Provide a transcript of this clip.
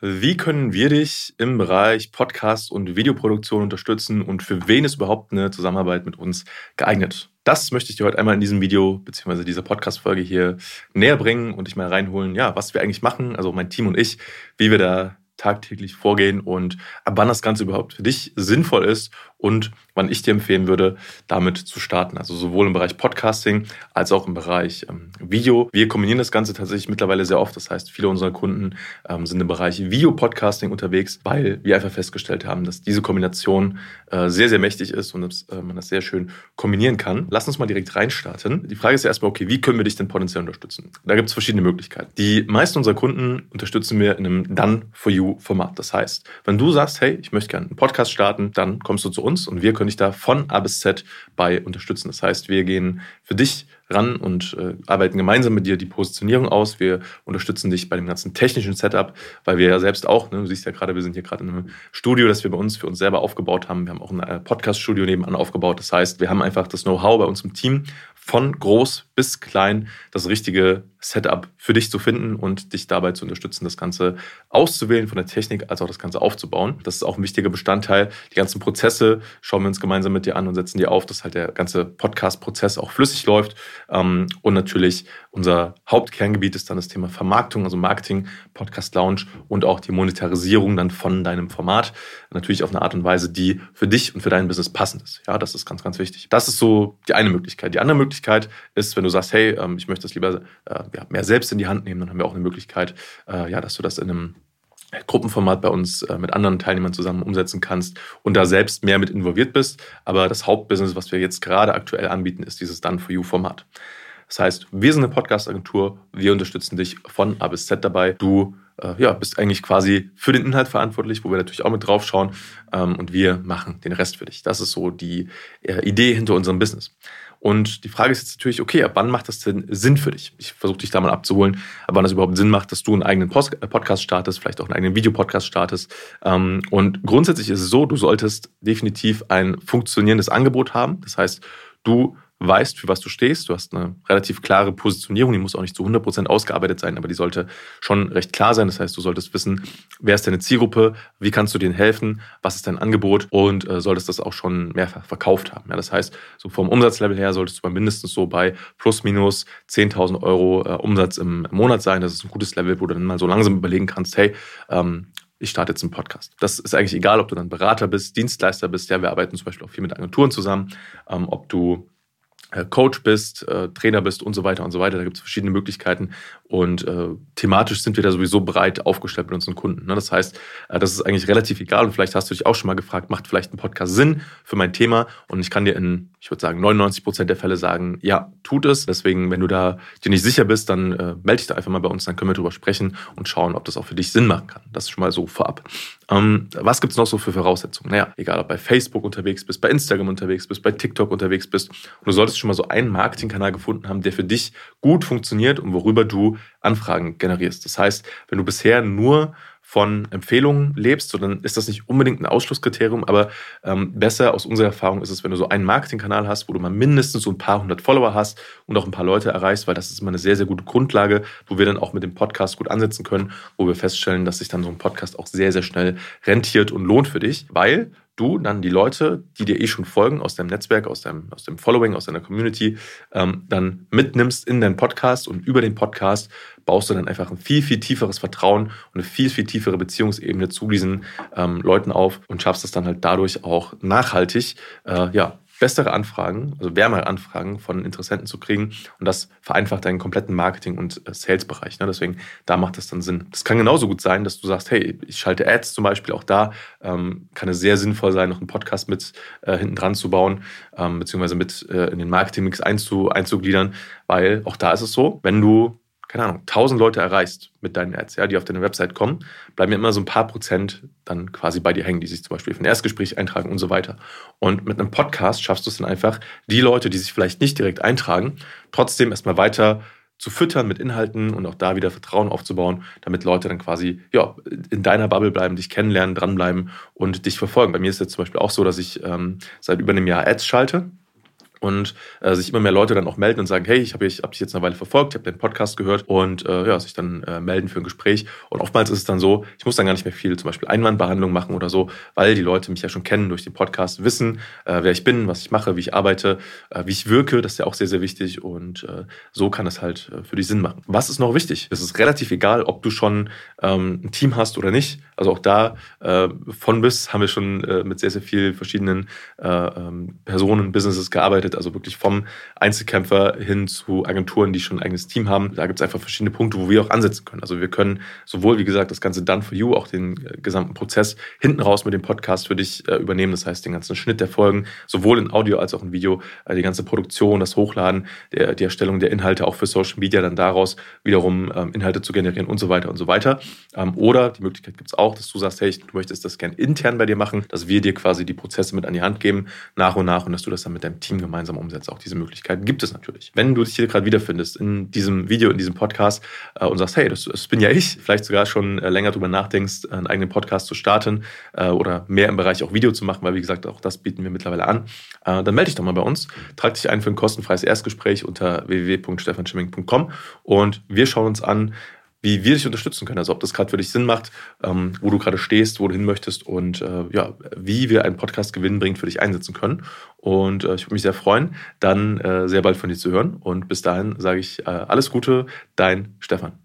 Wie können wir dich im Bereich Podcast und Videoproduktion unterstützen und für wen ist überhaupt eine Zusammenarbeit mit uns geeignet? Das möchte ich dir heute einmal in diesem Video bzw. dieser Podcast-Folge hier näher bringen und dich mal reinholen, ja, was wir eigentlich machen, also mein Team und ich, wie wir da tagtäglich vorgehen und ab wann das Ganze überhaupt für dich sinnvoll ist und wann ich dir empfehlen würde, damit zu starten. Also sowohl im Bereich Podcasting als auch im Bereich ähm, Video. Wir kombinieren das Ganze tatsächlich mittlerweile sehr oft. Das heißt, viele unserer Kunden ähm, sind im Bereich Video-Podcasting unterwegs, weil wir einfach festgestellt haben, dass diese Kombination äh, sehr, sehr mächtig ist und dass, äh, man das sehr schön kombinieren kann. Lass uns mal direkt reinstarten. Die Frage ist ja erstmal, okay, wie können wir dich denn potenziell unterstützen? Da gibt es verschiedene Möglichkeiten. Die meisten unserer Kunden unterstützen wir in einem Done-for-You-Format. Das heißt, wenn du sagst, hey, ich möchte gerne einen Podcast starten, dann kommst du zu uns und wir können dich da von A bis Z bei unterstützen. Das heißt, wir gehen für dich ran und äh, arbeiten gemeinsam mit dir die Positionierung aus. Wir unterstützen dich bei dem ganzen technischen Setup, weil wir ja selbst auch, ne, du siehst ja gerade, wir sind hier gerade in einem Studio, das wir bei uns für uns selber aufgebaut haben. Wir haben auch ein äh, Podcast-Studio nebenan aufgebaut. Das heißt, wir haben einfach das Know-how bei uns im Team von groß bis klein das richtige Setup für dich zu finden und dich dabei zu unterstützen, das Ganze auszuwählen von der Technik als auch das Ganze aufzubauen. Das ist auch ein wichtiger Bestandteil. Die ganzen Prozesse schauen wir uns gemeinsam mit dir an und setzen dir auf, dass halt der ganze Podcast-Prozess auch flüssig läuft. Ähm, und natürlich unser Hauptkerngebiet ist dann das Thema Vermarktung, also Marketing, Podcast Lounge und auch die Monetarisierung dann von deinem Format. Natürlich auf eine Art und Weise, die für dich und für dein Business passend ist. Ja, das ist ganz, ganz wichtig. Das ist so die eine Möglichkeit. Die andere Möglichkeit ist, wenn du sagst, hey, ähm, ich möchte das lieber äh, mehr selbst in die Hand nehmen, dann haben wir auch eine Möglichkeit, äh, dass du das in einem Gruppenformat bei uns äh, mit anderen Teilnehmern zusammen umsetzen kannst und da selbst mehr mit involviert bist. Aber das Hauptbusiness, was wir jetzt gerade aktuell anbieten, ist dieses Done-for-You-Format. Das heißt, wir sind eine Podcast-Agentur, wir unterstützen dich von A bis Z dabei. Du äh, ja, bist eigentlich quasi für den Inhalt verantwortlich, wo wir natürlich auch mit drauf schauen ähm, und wir machen den Rest für dich. Das ist so die äh, Idee hinter unserem Business. Und die Frage ist jetzt natürlich, okay, ab wann macht das denn Sinn für dich? Ich versuche dich da mal abzuholen, ab wann das überhaupt Sinn macht, dass du einen eigenen Post Podcast startest, vielleicht auch einen eigenen Videopodcast startest. Ähm, und grundsätzlich ist es so, du solltest definitiv ein funktionierendes Angebot haben. Das heißt, du weißt, für was du stehst. Du hast eine relativ klare Positionierung, die muss auch nicht zu 100% ausgearbeitet sein, aber die sollte schon recht klar sein. Das heißt, du solltest wissen, wer ist deine Zielgruppe, wie kannst du denen helfen, was ist dein Angebot und äh, solltest das auch schon mehrfach verkauft haben. Ja, das heißt, so vom Umsatzlevel her solltest du mal mindestens so bei plus minus 10.000 Euro äh, Umsatz im Monat sein. Das ist ein gutes Level, wo du dann mal so langsam überlegen kannst, hey, ähm, ich starte jetzt einen Podcast. Das ist eigentlich egal, ob du dann Berater bist, Dienstleister bist. Ja, wir arbeiten zum Beispiel auch viel mit Agenturen zusammen. Ähm, ob du Coach bist, äh, Trainer bist und so weiter und so weiter. Da gibt es verschiedene Möglichkeiten. Und äh, thematisch sind wir da sowieso breit aufgestellt mit unseren Kunden. Ne? Das heißt, äh, das ist eigentlich relativ egal. Und vielleicht hast du dich auch schon mal gefragt, macht vielleicht ein Podcast Sinn für mein Thema? Und ich kann dir in, ich würde sagen, 99 Prozent der Fälle sagen, ja, tut es. Deswegen, wenn du da dir nicht sicher bist, dann äh, melde dich da einfach mal bei uns. Dann können wir drüber sprechen und schauen, ob das auch für dich Sinn machen kann. Das ist schon mal so vorab. Ähm, was gibt es noch so für Voraussetzungen? Naja, egal ob bei Facebook unterwegs bist, bei Instagram unterwegs bist, bei TikTok unterwegs bist. Und du solltest schon mal so einen Marketingkanal gefunden haben, der für dich gut funktioniert und worüber du Anfragen generierst. Das heißt, wenn du bisher nur von Empfehlungen lebst, so dann ist das nicht unbedingt ein Ausschlusskriterium, aber ähm, besser aus unserer Erfahrung ist es, wenn du so einen Marketingkanal hast, wo du mal mindestens so ein paar hundert Follower hast und auch ein paar Leute erreichst, weil das ist immer eine sehr, sehr gute Grundlage, wo wir dann auch mit dem Podcast gut ansetzen können, wo wir feststellen, dass sich dann so ein Podcast auch sehr, sehr schnell rentiert und lohnt für dich, weil du dann die Leute, die dir eh schon folgen aus deinem Netzwerk, aus deinem, aus dem Following, aus deiner Community, ähm, dann mitnimmst in deinen Podcast und über den Podcast baust du dann einfach ein viel, viel tieferes Vertrauen und eine viel, viel tiefere Beziehungsebene zu diesen ähm, Leuten auf und schaffst es dann halt dadurch auch nachhaltig, äh, ja, bessere Anfragen, also wärmere Anfragen von Interessenten zu kriegen. Und das vereinfacht deinen kompletten Marketing- und äh, Sales-Bereich. Ne? Deswegen, da macht das dann Sinn. Das kann genauso gut sein, dass du sagst, hey, ich schalte Ads zum Beispiel. Auch da ähm, kann es sehr sinnvoll sein, noch einen Podcast mit äh, hinten dran zu bauen, ähm, beziehungsweise mit äh, in den Marketing-Mix einzu, einzugliedern. Weil auch da ist es so, wenn du keine Ahnung, 1000 Leute erreichst mit deinen Ads, ja, die auf deine Website kommen, bleiben immer so ein paar Prozent dann quasi bei dir hängen, die sich zum Beispiel für ein Erstgespräch eintragen und so weiter. Und mit einem Podcast schaffst du es dann einfach, die Leute, die sich vielleicht nicht direkt eintragen, trotzdem erstmal weiter zu füttern mit Inhalten und auch da wieder Vertrauen aufzubauen, damit Leute dann quasi ja, in deiner Bubble bleiben, dich kennenlernen, dranbleiben und dich verfolgen. Bei mir ist es jetzt zum Beispiel auch so, dass ich ähm, seit über einem Jahr Ads schalte und äh, sich immer mehr Leute dann auch melden und sagen, hey, ich habe hab dich jetzt eine Weile verfolgt, ich habe deinen Podcast gehört und äh, ja, sich dann äh, melden für ein Gespräch. Und oftmals ist es dann so, ich muss dann gar nicht mehr viel zum Beispiel Einwandbehandlung machen oder so, weil die Leute mich ja schon kennen durch den Podcast, wissen, äh, wer ich bin, was ich mache, wie ich arbeite, äh, wie ich wirke. Das ist ja auch sehr, sehr wichtig und äh, so kann es halt äh, für dich Sinn machen. Was ist noch wichtig? Es ist relativ egal, ob du schon ähm, ein Team hast oder nicht. Also auch da äh, von bis haben wir schon äh, mit sehr, sehr vielen verschiedenen äh, ähm, Personen, Businesses gearbeitet. Also wirklich vom Einzelkämpfer hin zu Agenturen, die schon ein eigenes Team haben. Da gibt es einfach verschiedene Punkte, wo wir auch ansetzen können. Also wir können sowohl, wie gesagt, das ganze Done for You, auch den äh, gesamten Prozess hinten raus mit dem Podcast für dich äh, übernehmen. Das heißt, den ganzen Schnitt der Folgen, sowohl in Audio als auch in Video, äh, die ganze Produktion, das Hochladen, der, die Erstellung der Inhalte auch für Social Media, dann daraus wiederum ähm, Inhalte zu generieren und so weiter und so weiter. Ähm, oder die Möglichkeit gibt es auch, dass du sagst, hey, du möchtest das gerne intern bei dir machen, dass wir dir quasi die Prozesse mit an die Hand geben, nach und nach, und dass du das dann mit deinem Team gemeinsam umsetzt. Auch diese Möglichkeiten gibt es natürlich. Wenn du dich hier gerade wiederfindest in diesem Video, in diesem Podcast äh, und sagst, hey, das, das, bin ja ich, vielleicht sogar schon äh, länger drüber nachdenkst, einen eigenen Podcast zu starten äh, oder mehr im Bereich auch Video zu machen, weil wie gesagt, auch das bieten wir mittlerweile an, äh, dann melde dich doch mal bei uns. Trag dich ein für ein kostenfreies Erstgespräch unter www.stefanschimming.com und wir schauen uns an, wie wir dich unterstützen können. Also ob das gerade für dich Sinn macht, ähm, wo du gerade stehst, wo du hin möchtest und äh, ja, wie wir einen Podcast gewinnbringend für dich einsetzen können. Und äh, ich würde mich sehr freuen, dann äh, sehr bald von dir zu hören. Und bis dahin sage ich äh, alles Gute, dein Stefan.